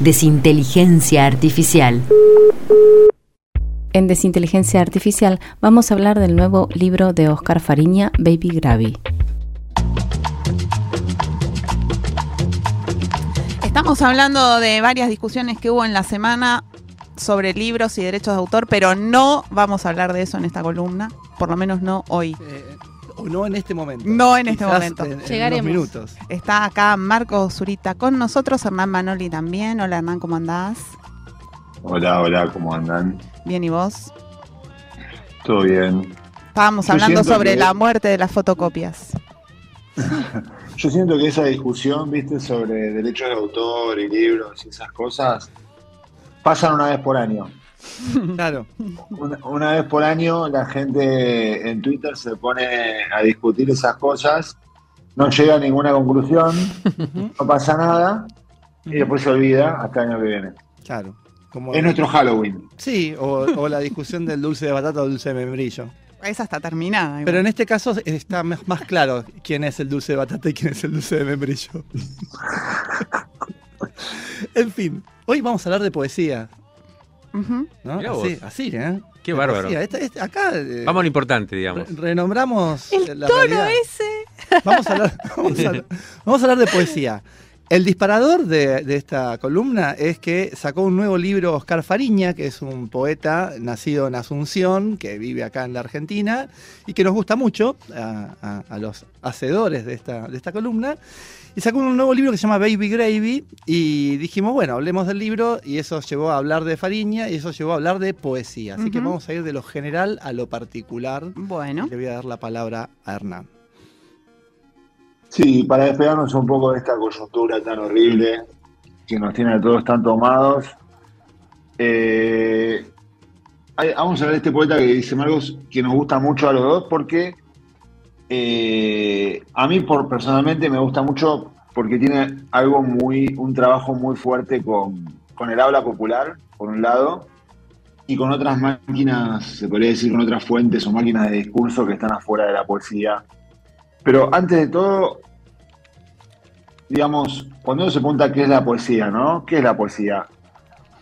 Desinteligencia Artificial. En Desinteligencia Artificial vamos a hablar del nuevo libro de Oscar Fariña, Baby Gravy. Estamos hablando de varias discusiones que hubo en la semana sobre libros y derechos de autor, pero no vamos a hablar de eso en esta columna, por lo menos no hoy. Eh, o no en este momento. No en este Quizás momento. en- en unos Llegaremos. minutos. Está acá Marco Zurita con nosotros, Hernán Manoli también. Hola Hernán, ¿cómo andás? Hola, hola, ¿cómo andan? Bien, ¿y vos? ¿Todo bien? Estábamos Yo hablando sobre que- la muerte de las fotocopias. Yo siento que esa discusión, viste, sobre derechos de autor y libros y esas cosas, pasan una vez por año. Claro. Una, una vez por año la gente en Twitter se pone a discutir esas cosas, no llega a ninguna conclusión, no pasa nada y después se olvida hasta el año que viene. Claro. Como, Es nuestro Halloween. Sí, o, o la discusión del dulce de batata o dulce de membrillo. Esa está terminada. igual. Pero en este caso está más más claro quién es el dulce de batata y quién es el dulce de membrillo. en fin, hoy vamos a hablar de poesía. Así, ¿eh? Qué bárbaro. poesía. Esta- esta- acá eh, Vamos a lo importante, digamos. re- renombramos El la tono realidad. ese. Vamos a hablar, vamos a hablar- vamos a hablar de poesía. El disparador de, de esta columna es que sacó un nuevo libro Oscar Fariña, que es un poeta nacido en Asunción, que vive acá en la Argentina y que nos gusta mucho a, a- a los hacedores de esta, de esta columna. Y sacó un nuevo libro que se llama Baby Gravy y dijimos, bueno, hablemos del libro y eso llevó a hablar de Fariña y eso llevó a hablar de poesía. Así que vamos a ir de lo general a lo particular. Bueno, Le voy a dar la palabra a Hernán. Sí, para despegarnos un poco de esta coyuntura tan horrible que nos tiene a todos tan tomados. eh, hay- vamos a ver este poeta que dice Marcos que nos gusta mucho a los dos porque eh, a mí por, personalmente me gusta mucho porque tiene algo muy, un trabajo muy fuerte con, con el habla popular, por un lado, y con otras máquinas, se podría decir, con otras fuentes o máquinas de discurso que están afuera de la poesía. Pero antes de todo, digamos, cuando uno se pregunta qué es la poesía, ¿no? ¿Qué es la poesía?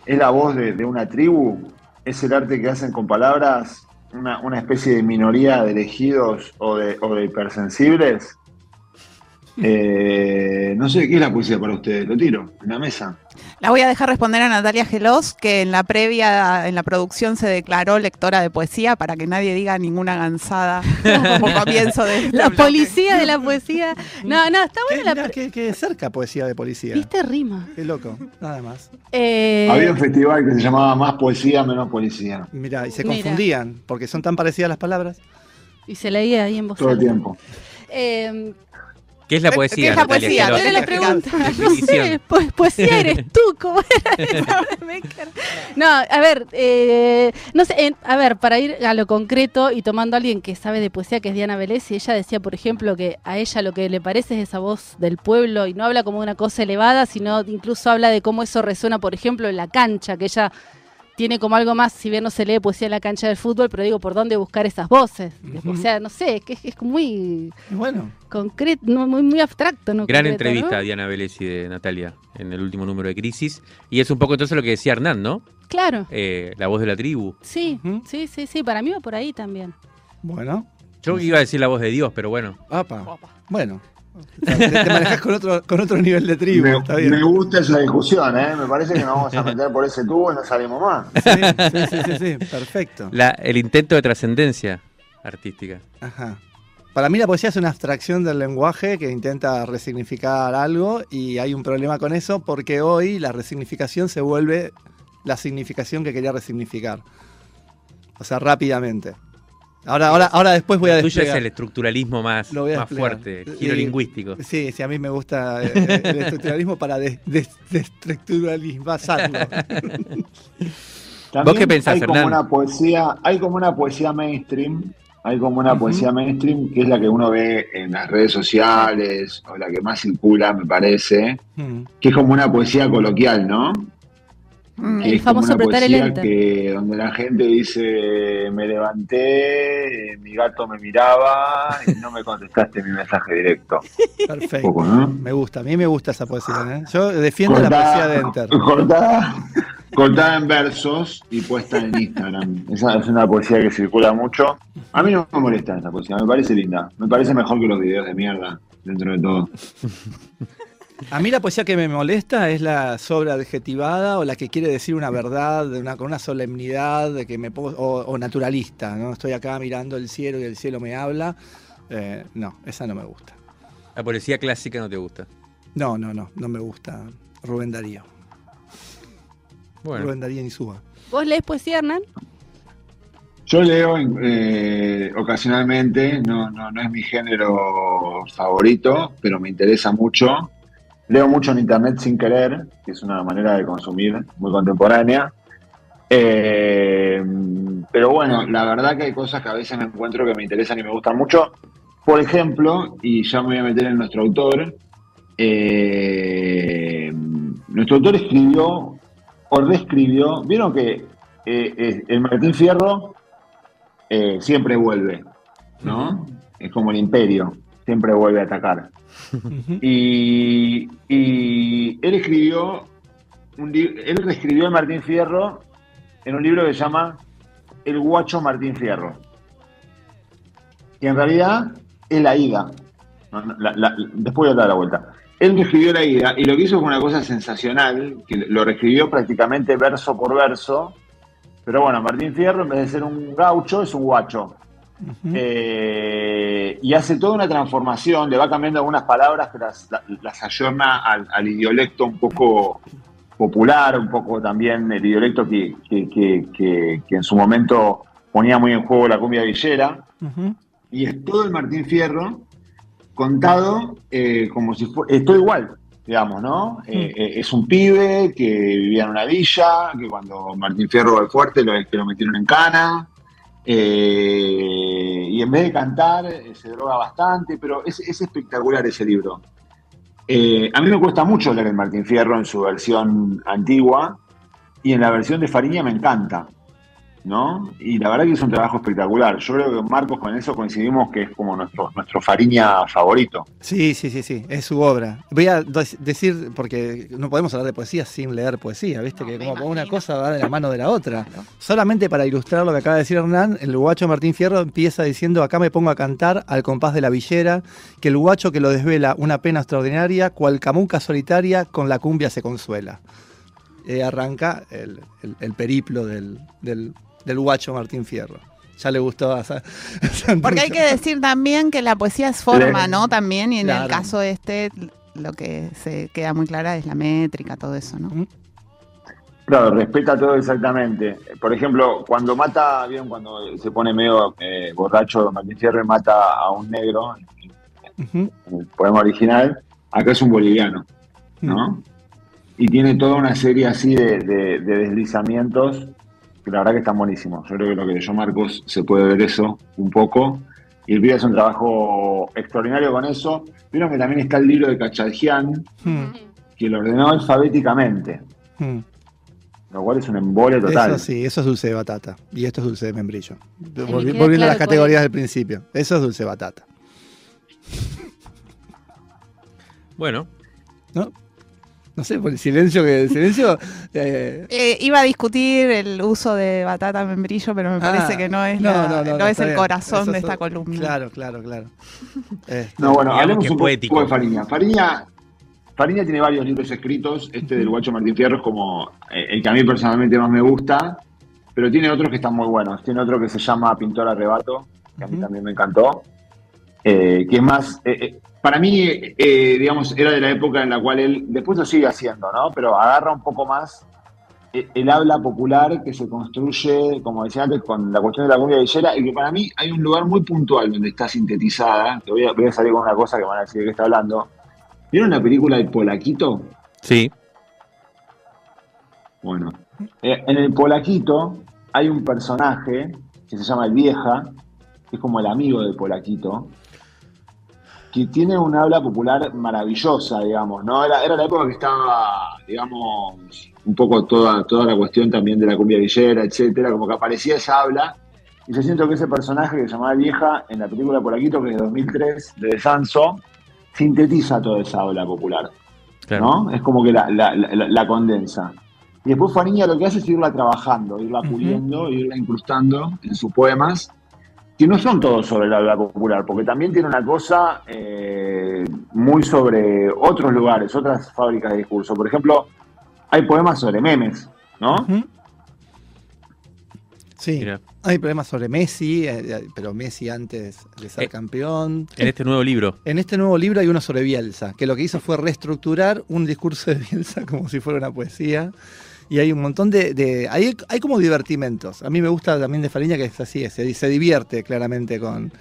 ¿Es la voz de, de una tribu? ¿Es el arte que hacen con palabras? ¿Una, una especie de minoría de elegidos o de, o de hipersensibles? Eh, no sé, ¿qué es la poesía para ustedes? Lo tiro, en la mesa. la voy a dejar responder a Natalia Gelos, que en la previa, en la producción se declaró lectora de poesía para que nadie diga ninguna gansada como comienzo de este La bloque. policía de la poesía. No, no, está ¿Qué, buena la. pre- qué- qué cerca poesía de policía. ¿Viste rima? Qué loco, nada más. Eh, Había un festival que se llamaba Más Poesía, Menos Policía. Mirá, y se Mira. confundían, porque son tan parecidas las palabras. y se leía ahí en voz Todo el tiempo. Eh, ¿Qué es la ¿Qué poesía? es la Natalia poesía? ¿Qué era la pregunta. No sé, po- poesía eres tú, ¿cómo era? No, a ver, eh, no sé, a ver, para ir a lo concreto y tomando a alguien que sabe de poesía, que es Diana Vélez, y ella decía, por ejemplo, que a ella lo que le parece es esa voz del pueblo y no habla como una cosa elevada, sino incluso habla de cómo eso resuena, por ejemplo, en la cancha, que ella tiene como algo más, si bien no se lee poesía en la cancha del fútbol, pero digo, ¿por dónde buscar esas voces? O sea, no sé, que es, es muy bueno, concreto, no, muy, muy abstracto, ¿no? Gran Concreto, entrevista ¿no? a Diana Vélez y de Natalia en el último número de Crisis. Y es un poco entonces lo que decía Hernán, ¿no? Claro, Eh, la voz de la tribu. sí, sí, sí, sí, para mí va por ahí también. bueno, Yo iba a decir la voz de Dios, pero bueno. apa, bueno. Te, te manejas con otro, con otro nivel de tribu, Me, está bien. me gusta esa discusión, ¿eh? Me parece que nos vamos a meter por ese tubo y no salimos más. Sí, sí, sí, sí, sí, perfecto. La, el intento de trascendencia artística. Ajá. Para mí la poesía es una abstracción del lenguaje que intenta resignificar algo y hay un problema con eso porque hoy la resignificación se vuelve la significación que quería resignificar. O sea, rápidamente. Ahora, ahora, ahora después voy a Lo tuyo es desplegar. el estructuralismo más, Lo voy a más desplegar. fuerte, Sí. giro lingüístico. Sí, sí, a mí me gusta eh, eh, el estructuralismo para des- des- desestructuralizarlo. También ¿Vos qué pensás, hay como una poesía, hay como una poesía mainstream, hay como una poesía mainstream que es la que uno ve en las redes sociales o la que más circula, me parece, que es como una poesía coloquial, ¿no? Mm. El es como famoso una apretar el poesía enter. que donde la gente dice me levanté, eh, mi gato me miraba y no me contestaste mi mensaje directo. Perfecto. poco, ¿no? Me gusta, a mí me gusta esa poesía. ¿eh? Yo defiendo la poesía de Enter. cortada, cortada en versos y puesta en Instagram. Esa es una poesía que circula mucho. A mí no me molesta esa poesía, me parece linda. Me parece mejor que los videos de mierda, dentro de todo. A mí la poesía que me molesta es la sobreadjetivada o la que quiere decir una verdad de una, con una solemnidad de que me pongo, o, o naturalista, ¿no? Estoy acá mirando el cielo y el cielo me habla. Eh, no, esa no me gusta. La poesía clásica no te gusta. No, no, no, no me gusta Rubén Darío. Bueno, Rubén Darío ni suba. ¿Vos lees poesía, Hernán? Yo leo eh, ocasionalmente, no, no, no es mi género favorito, pero me interesa mucho. Leo mucho en internet sin querer, que es una manera de consumir muy contemporánea. Eh, pero bueno, la verdad que hay cosas que a veces me encuentro que me interesan y me gustan mucho. Por ejemplo, y ya me voy a meter en nuestro autor, eh, nuestro autor escribió o reescribió, vieron que eh, el Martín Fierro siempre vuelve, ¿no? Es como el imperio, siempre vuelve a atacar. Y, y él escribió, un él reescribió el Martín Fierro en un libro que se llama El Guacho Martín Fierro. Y en realidad es la ida. La- la- después voy a dar la vuelta. Él reescribió la ida y lo que hizo fue una cosa sensacional, que lo reescribió prácticamente verso por verso. Pero bueno, Martín Fierro, en vez de ser un gaucho, es un guacho. Eh, y hace toda una transformación, le va cambiando algunas palabras que las, la- las ayorna al, al idiolecto un poco popular, un poco también el idiolecto que, que- que- que- que en su momento ponía muy en juego la cumbia villera. Ujú. Y es todo el Martín Fierro contado eh, como si fuera. Esto igual, digamos, ¿no? Eh, eh, es un pibe que vivía en una villa, que cuando Martín Fierro va al fuerte lo, que lo metieron en cana. Eh, y en vez de cantar, eh, se droga bastante, pero es, es espectacular ese libro. Eh, a mí me cuesta mucho leer el Martín Fierro en su versión antigua y en la versión de Fariña me encanta. ¿No? Y la verdad que es un trabajo espectacular. Yo creo que Marcos con eso coincidimos que es como nuestro, nuestro Fariña favorito. Sí, sí, sí, sí, es su obra. Voy a decir, porque no podemos hablar de poesía sin leer poesía, ¿viste? No, que como una cosa va de la mano de la otra. Solamente para ilustrar lo que acaba de decir Hernán, el guacho Martín Fierro empieza diciendo, acá me pongo a cantar al compás de la villera, que el guacho que lo desvela una pena extraordinaria, cual camuca solitaria, con la cumbia se consuela. Y arranca el, el- el periplo del, del- del guacho Martín Fierro. Ya le gustó a, Sa- a Santucho. Porque hay que decir también que la poesía es forma, ¿no? También, y en el caso este, lo que se queda muy clara es la métrica, todo eso, ¿no? Claro, respeta todo exactamente. Por ejemplo, cuando mata, bien, cuando se pone medio eh, borracho Martín Fierro mata a un negro en el poema original, acá es un boliviano, ¿no? Y tiene toda una serie así de, de- de deslizamientos la verdad que están buenísimos. Yo creo que lo que leyó Marcos se puede ver eso un poco. Y el pibe hace un trabajo extraordinario con eso. Vieron que también está el libro de Cachadjian, Mm, que lo ordenó alfabéticamente, mm. lo cual es un embole total. Eso sí, eso es dulce de batata. Y esto es dulce de membrillo. me Volvi- queda volviendo a las categorías es. del principio. Eso es dulce de batata. Bueno, ¿No? No sé, por el silencio que. El silencio. eh, Eh, iba a discutir el uso de batata membrillo, pero me parece ah, que no es, la- no, es el bien. corazón Eso de es- esta columna. Claro, claro, claro. Este, No, bueno, hablemos un poético. poco de Fariña. Fariña. Fariña tiene varios libros escritos. Este del Guacho Martín Fierro es como eh, el que a mí personalmente más me gusta, pero tiene otros que están muy buenos. Tiene otro que se llama Pintor Arrebato, que a mí también me encantó. eh, que es más, eh, eh, para mí, eh, digamos, era de la época en la cual él, después lo sigue haciendo, ¿no? Pero agarra un poco más e- el habla popular que se construye, como decía antes, con la cuestión de la cumbia villera, y que para mí hay un lugar muy puntual donde está sintetizada, que voy a, voy a salir con una cosa que van a decir de qué está hablando. ¿Vieron la película El Polaquito? Sí. Bueno, eh, en el Polaquito hay un personaje que se llama El Vieja, que es como el amigo del Polaquito, que tiene una habla popular maravillosa, digamos, ¿no? Era, era la época que estaba, digamos, un poco toda, toda la cuestión también de la cumbia villera, etcétera, como que aparecía esa habla, y yo siento que ese personaje que se llamaba Vieja en la película Polaquito, que es de 2003, de Sanso, sintetiza toda esa habla popular. Claro. ¿no? Es como que la, la- la- la condensa. Y después Fariña lo que hace es irla trabajando, irla puliendo, irla incrustando en sus poemas, que no son todos sobre la habla popular, porque también tiene una cosa eh, muy sobre otros lugares, otras fábricas de discurso. Por ejemplo, hay poemas sobre memes, ¿no? Sí, Mira. hay problemas sobre Messi, eh, eh, pero Messi antes de ser Eh. campeón. En este nuevo libro. En este nuevo libro hay uno sobre Bielsa, que lo que hizo fue reestructurar un discurso de Bielsa como si fuera una poesía. Y hay un montón de... de- hay, hay como divertimentos. A mí me gusta también de Fariña que es así, se, se divierte claramente con,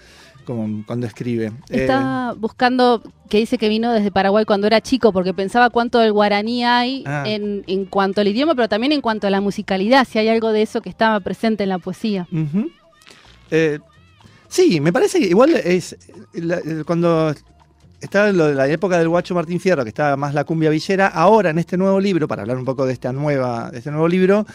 con- cuando escribe. Eh, Está buscando que dice que vino desde Paraguay cuando era chico, porque pensaba cuánto del guaraní hay Ah. en, en cuanto al idioma, pero también en cuanto a la musicalidad, si hay algo de eso que estaba presente en la poesía. Eh, sí, me parece que igual es la- el- cuando estaba lo de la época del guacho Martín Fierro, que estaba más la cumbia villera, ahora en este nuevo libro, para hablar un poco de esta nueva, de este nuevo libro,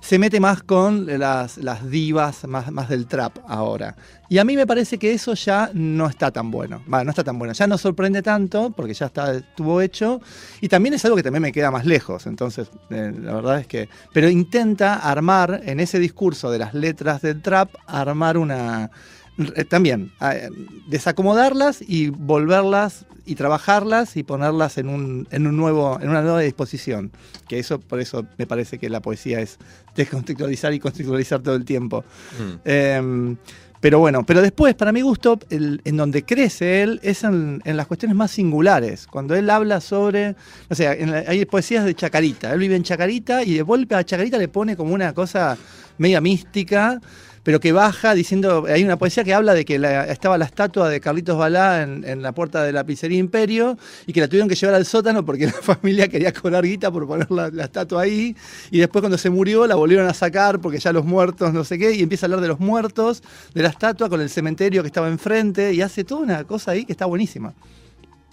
se mete más con las, las divas, más, más del trap ahora. Y a mí me parece que eso ya no está tan bueno. Va, no está tan bueno. Ya no sorprende tanto, porque ya está, estuvo hecho. Y también es algo que también me queda más lejos. Entonces, eh, la verdad es que. Pero intenta armar en ese discurso de las letras del trap, armar una. Eh, También, eh, desacomodarlas y volverlas y trabajarlas y ponerlas en un, en un nuevo, en una nueva disposición. Que eso, por eso me parece que la poesía es descontextualizar y contextualizar todo el tiempo. Mm. Eh, pero bueno, pero después, para mi gusto, el- en donde crece él es en, en las cuestiones más singulares. Cuando él habla sobre, o sea, en la- hay poesías de Chacarita. Él vive en Chacarita y de golpe a Chacarita le pone como una cosa media mística, pero que baja diciendo, hay una poesía que habla de que la- estaba la estatua de Carlitos Balá en, en la puerta de la pizzería Imperio y que la tuvieron que llevar al sótano porque la familia quería cobrar guita por poner la, la estatua ahí y después cuando se murió la volvieron a sacar porque ya los muertos no sé qué y empieza a hablar de los muertos, de la estatua con el cementerio que estaba enfrente y hace toda una cosa ahí que está buenísima,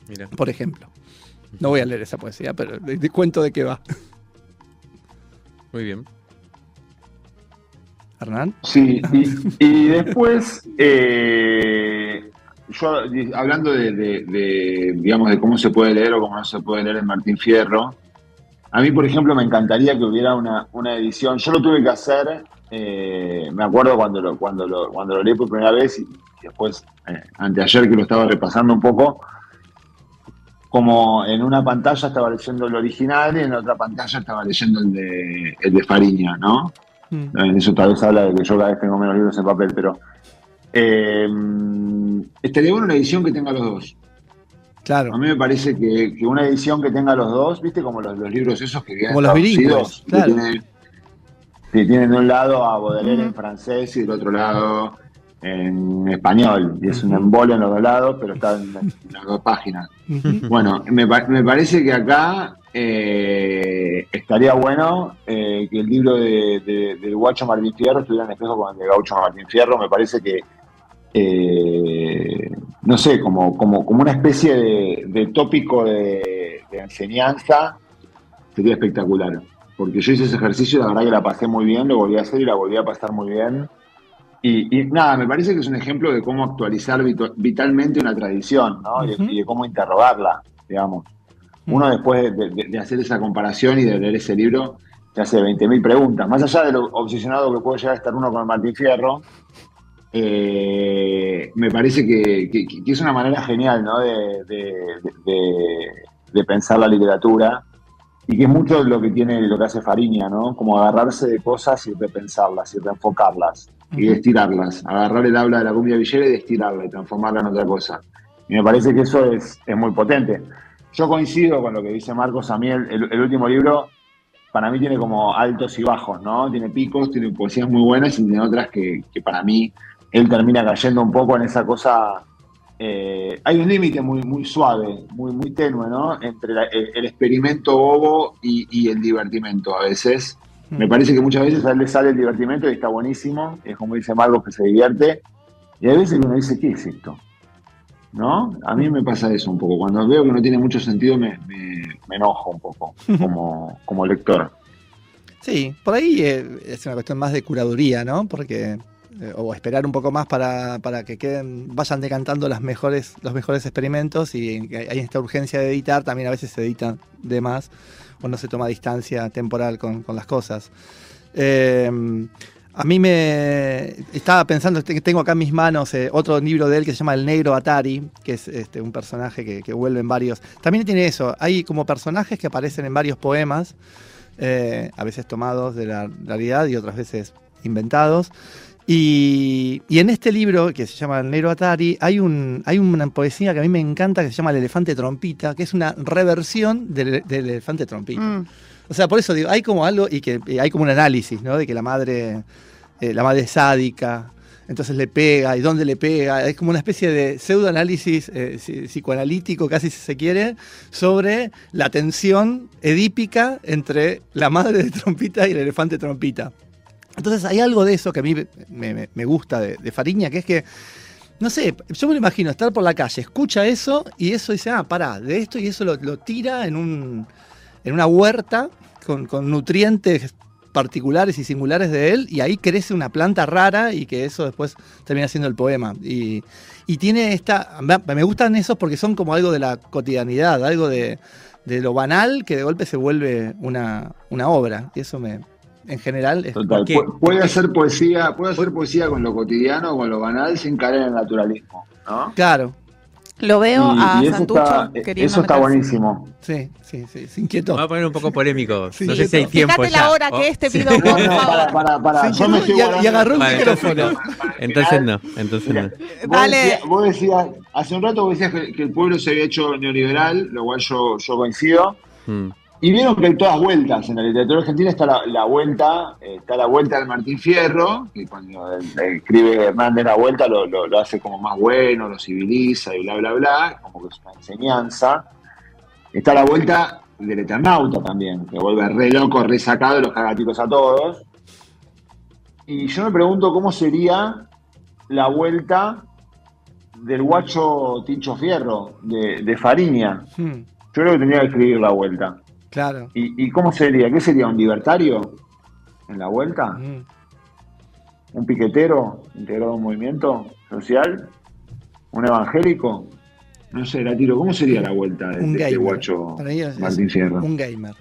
Mira. por ejemplo. No voy a leer esa poesía, pero te cuento de qué va. Muy bien. Hernán. Sí, y, y después, eh, yo hablando de, de- digamos, de cómo se puede leer o cómo no se puede leer en Martín Fierro, a mí, por ejemplo, me encantaría que hubiera una, una edición. Yo lo tuve que hacer, eh, me acuerdo cuando lo, cuando, lo, cuando lo leí por primera vez y después, eh, anteayer que lo estaba repasando un poco, como en una pantalla estaba leyendo el original y en la otra pantalla estaba leyendo el de, el de Fariña, ¿no? Mm. Eso tal vez habla de que yo cada vez tengo menos libros en papel, pero eh, estaría bueno una edición que tenga los dos. A Claro. mí me parece que, que una edición que tenga los dos, viste, como los, los libros esos que vienen Como los bilingües, que claro. tienen- que tienen de un lado a Baudelaire en francés y del otro lado en español. Y es un Ujú. embole en los dos lados, pero está en, en las dos páginas. Bueno, me, me parece que acá eh, estaría bueno eh, que el libro de, de- del Guacho Martín Fierro estuviera en espejo con el de Gaucho Martín Fierro. Me parece que, eh, no sé, como, como, como una especie de, de tópico de, enseñanza sería espectacular. Porque yo hice ese ejercicio y la verdad que la pasé muy bien, lo volví a hacer y la volví a pasar muy bien. Y, y nada, me parece que es un ejemplo de cómo actualizar vitalmente una tradición, ¿no? Y, de cómo interrogarla, digamos. Uno después de, de- de hacer esa comparación y de leer ese libro, se hace 20.000 preguntas. Más allá de lo obsesionado que puede llegar a estar uno con Martín Fierro, eh, me parece que, que- que es una manera genial, ¿no? De, de- de- de pensar la literatura y que es mucho lo que tiene, lo que hace Fariña, ¿no? Como agarrarse de cosas y repensarlas y reenfocarlas y estirarlas, agarrar el habla de la cumbia villera y estirarla y transformarla en otra cosa. Y me parece que eso es, es muy potente. Yo coincido con lo que dice Marcos, a mí el, el- el último libro para mí tiene como altos y bajos, ¿no? Tiene picos, tiene poesías muy buenas y tiene otras que, que para mí él termina cayendo un poco en esa cosa. eh, hay un límite muy, muy suave, muy, muy tenue, ¿no? Entre la- el, el experimento bobo y, y el divertimento a veces. Me parece que muchas veces a él le sale el divertimento y está buenísimo, es como dice Marcos que se divierte, y hay veces uno dice, ¿qué es esto? ¿No? A mí me pasa eso un poco. Cuando veo que no tiene mucho sentido, me, me- me enojo un poco como, como lector. Sí, por ahí eh, es una cuestión más de curaduría, ¿no? Porque eh, o esperar un poco más para, para que queden, vayan decantando las mejores, los mejores experimentos y hay esta urgencia de editar, también a veces se editan de más o no se toma distancia temporal con, con las cosas. Eh, a mí me estaba pensando que tengo acá en mis manos eh, otro libro de él que se llama El Negro Atari, que es este, un personaje que, vuelve en varios. También tiene eso, hay como personajes que aparecen en varios poemas, eh, a veces tomados de la realidad y otras veces inventados. Y, en este libro, que se llama El Negro Atari, hay, un, hay una poesía que a mí me encanta que se llama El Elefante Trompita, que es una reversión del, del Elefante Trompita. Mm. O sea, por eso digo, hay como algo y que y hay como un análisis, ¿no? De que la madre, eh, la madre es sádica, entonces le pega, y dónde le pega. Es como una especie de pseudoanálisis eh, psi- psicoanalítico, casi si se quiere, sobre la tensión edípica entre la madre de trompita y el elefante trompita. Entonces hay algo de eso que a mí me, gusta de, Fariña, que es que, no sé, yo me lo imagino estar por la calle, escucha eso y eso dice, ah, pará, de esto y eso lo tira en, un, en una huerta con, con nutrientes particulares y singulares de él y ahí crece una planta rara y que eso después termina siendo el poema. Y, y tiene esta, me gustan esos porque son como algo de la cotidianidad, algo de, de lo banal que de golpe se vuelve una, una obra. Y eso me, en general, es Total. Puede hacer poesía, puede hacer poesía con lo cotidiano, con lo banal, sin caer en el naturalismo, ¿no? claro. Lo veo Y- a y eso Santucho está, queriendo eso está meterse. buenísimo. Sí, sí, sí, se inquietó. Vamos a poner un poco polémico. Sí, no sé si hay tiempo Fíjate ya. la hora Oh, que este sí. pido, por para, favor. para, para. Se Yo me inquietó estoy y, agarró un Vale, micrófono. Entonces no, entonces no. Vos Dale. decías- vos decías, hace un rato vos decías que, que el pueblo se había hecho neoliberal, lo cual yo, yo coincido. Mm. Y vieron que hay todas vueltas. En la literatura argentina está la, la vuelta, eh, está la vuelta del Martín Fierro, que cuando escribe Hernández la vuelta lo, lo- lo hace como más bueno, lo civiliza y bla, bla, bla, como que es una enseñanza. Está la vuelta del Eternauta también, que vuelve re loco, re sacado y los cagatitos a todos. Y yo me pregunto cómo sería la vuelta del guacho Tincho Fierro, de, de Fariña. Hmm, Yo creo que tendría que escribir la vuelta. Claro. ¿Y, y cómo sería? ¿Qué sería? ¿Un libertario en la vuelta? Hmm. ¿Un piquetero integrado a un movimiento social? ¿Un evangélico? No sé, la tiro. ¿Cómo sería la vuelta de, Un de este guacho Martín Fierro? un gamer.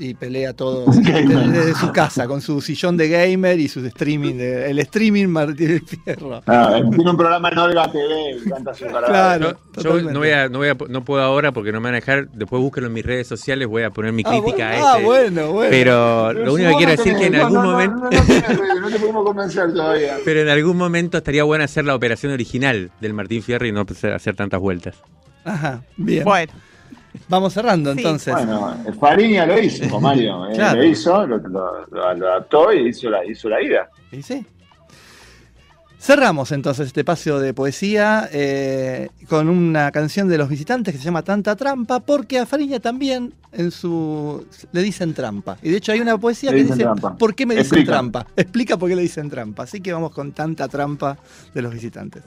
Y pelea todo desde, su casa, con su sillón de gamer y su streaming, de- el streaming Martín Fierro. Ah, tiene un programa en Olga TV, me encanta su. Claro. Yo no voy, a, no voy a, no puedo ahora porque no me van a dejar. Después búsquenlo en mis redes sociales, voy a poner mi Ah, crítica bueno, a ah, ese. bueno, bueno. Pero lo único que quiero decir es que en algún no, momento. No, no, no, tienes redes, no te podemos convencer todavía. Pero en algún momento estaría bueno hacer la operación original del Martín Fierro y no hacer tantas vueltas. Ajá, bien. Bueno, Vamos cerrando Sí. entonces. Bueno, Fariña lo hizo, Mario. eh, Claro. Lo hizo, lo, lo- lo- lo adaptó y hizo la, hizo la ida. Y sí. Cerramos entonces este paseo de poesía eh, con una canción de los visitantes que se llama Tanta Trampa, porque a Fariña también en su le dicen trampa. Y de hecho hay una poesía Le que dice trampa. ¿Por qué me dicen Explica. trampa? Explica por qué le dicen trampa. Así que vamos con Tanta Trampa de los visitantes.